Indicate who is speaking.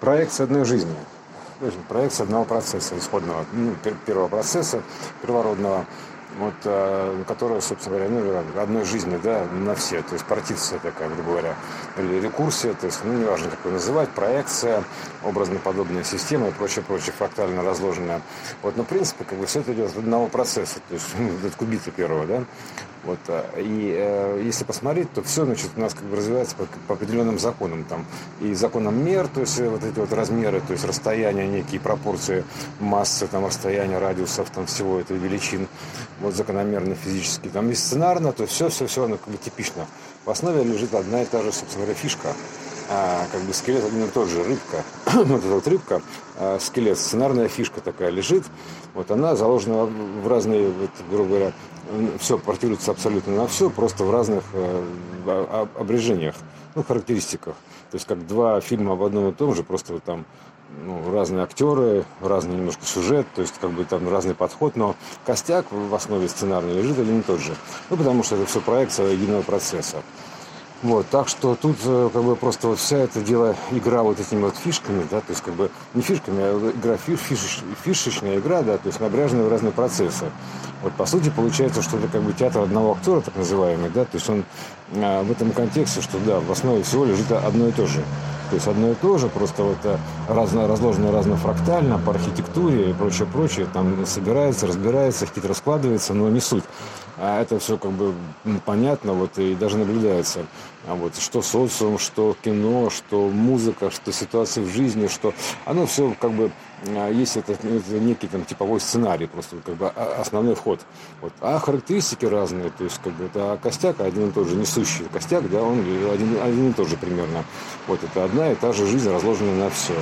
Speaker 1: проекция одной жизни. Проекция одного процесса исходного, ну, первого процесса первородного вот, э, которая, собственно говоря, ну, одной жизни, да, на все, то есть партиция такая, грубо говоря, или рекурсия, то есть, ну, неважно, как ее называть, проекция, образно-подобная система и прочее, прочее, фрактально разложенная. Вот, но, в принципе, как бы все это идет от одного процесса, то есть, ну, от кубита первого, да, вот, э, и э, если посмотреть, то все значит, у нас как бы развивается по, по определенным законам. Там, и законам мер, то есть э, вот эти вот размеры, то есть расстояния, некие пропорции массы, там, расстояния, радиусов, там, всего этой величин, вот закономерно физически. Там есть сценарно, то все-все-все, оно как бы типично. В основе лежит одна и та же, собственно говоря, фишка. А, как бы скелет один и тот же, рыбка. вот эта вот рыбка, а, скелет, сценарная фишка такая лежит. Вот она заложена в разные, вот, грубо говоря, все портируется абсолютно на все, просто в разных э, обрежениях, ну, характеристиках. То есть как два фильма об одном и том же, просто вот там ну, разные актеры, разный немножко сюжет, то есть как бы там разный подход, но костяк в основе сценарный лежит один и тот же. Ну, потому что это все проекция единого процесса. Вот, так что тут э, как бы просто вот вся эта дело, игра вот этими вот фишками, да, то есть как бы не фишками, а игра фиш, фиш, фишечная игра, да, то есть наряженные в разные процессы. Вот по сути получается, что это как бы театр одного актера, так называемый, да, то есть он а, в этом контексте, что да, в основе всего лежит одно и то же. То есть одно и то же, просто вот э, разно, разложено разнофрактально по архитектуре и прочее, прочее. Там собирается, разбирается, хитро складывается, но не суть. А это все как бы понятно, вот и даже наблюдается. А вот что социум, что кино, что музыка, что ситуация в жизни, что оно все как бы а, есть это, это некий там типовой сценарий, просто как бы основной вход. Вот. А характеристики разные, то есть как бы это костяк один и тот же, несущий костяк, да, он один, один и тот же примерно. Вот это одна и та же жизнь, разложенная на все.